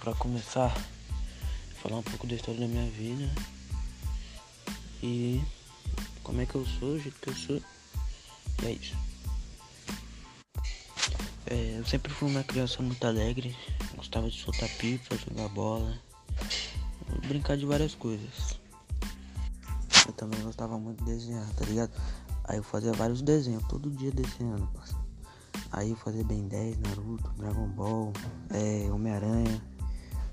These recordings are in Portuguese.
para começar, falar um pouco da história da minha vida e como é que eu sou, o jeito que eu sou. E é isso. É, eu sempre fui uma criança muito alegre, gostava de soltar pipa, jogar bola, brincar de várias coisas. Eu também gostava muito de desenhar, tá ligado? Aí eu fazia vários desenhos, todo dia desenhando. Aí eu fazia Ben 10, Naruto, Dragon Ball, é, Homem-Aranha.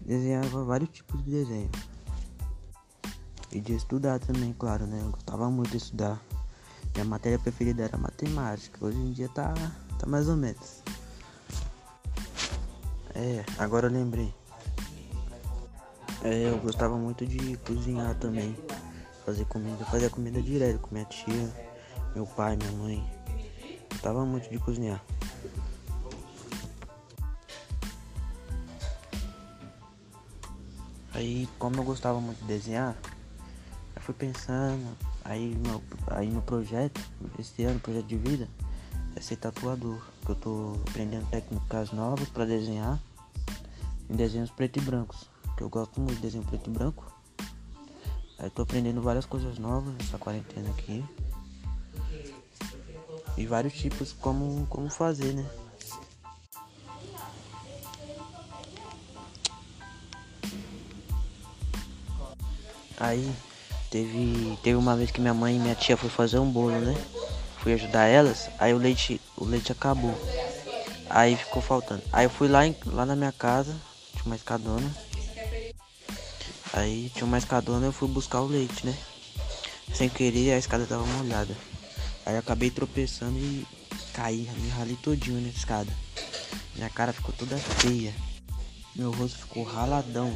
Desenhava vários tipos de desenho. E de estudar também, claro, né? Eu gostava muito de estudar. Minha matéria preferida era matemática. Hoje em dia tá, tá mais ou menos. É, agora eu lembrei. É, eu gostava muito de cozinhar também. Fazer comida. Fazia comida direto com minha tia, meu pai, minha mãe. Gostava muito de cozinhar. Aí, como eu gostava muito de desenhar, eu fui pensando, aí no, aí no projeto, esse ano, projeto de vida, é ser tatuador. Que eu tô aprendendo técnicas novas para desenhar em desenhos preto e brancos. Que eu gosto muito de desenho preto e branco. Aí tô aprendendo várias coisas novas nessa quarentena aqui. E vários tipos como, como fazer, né? Aí teve, teve uma vez que minha mãe e minha tia foi fazer um bolo, né? Fui ajudar elas, aí o leite, o leite acabou. Aí ficou faltando. Aí eu fui lá, em, lá na minha casa, tinha uma escadona. Aí tinha uma escadona eu fui buscar o leite, né? Sem querer a escada tava molhada. Aí acabei tropeçando e caí, me ralei todinho na escada. Minha cara ficou toda feia. Meu rosto ficou raladão.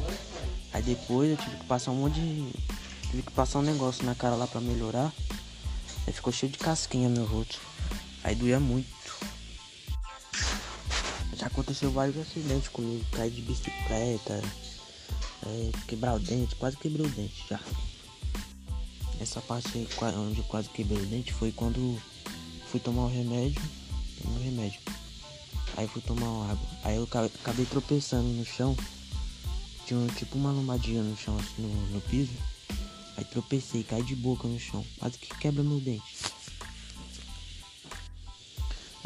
Aí depois eu tive que passar um monte de. Tive que passar um negócio na cara lá pra melhorar. Aí ficou cheio de casquinha meu rosto. Aí doía muito. Já aconteceu vários acidentes comigo. Caí de bicicleta. É, quebrar o dente. Quase quebrei o dente já. Essa parte aí onde eu quase quebrei o dente foi quando fui tomar o remédio. Tomei um remédio. Aí fui tomar água. Aí eu acabei tropeçando no chão tinha tipo uma lombadinha no chão, assim, no, no piso. Aí tropecei, caí de boca no chão, quase que quebra meu dente.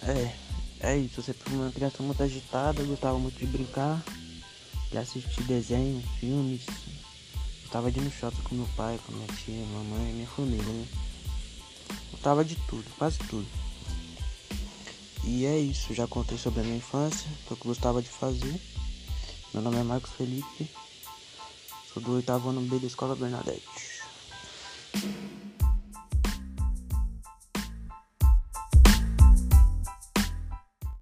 É, é isso, você foi uma criança muito agitada, gostava muito de brincar, de assistir desenhos, filmes. Gostava de ir no shopping com meu pai, com minha tia, mamãe minha família, né? Gostava de tudo, quase tudo. E é isso, já contei sobre a minha infância, o que eu gostava de fazer. Meu nome é Marcos Felipe, sou do oitavo ano B da Escola Bernadette.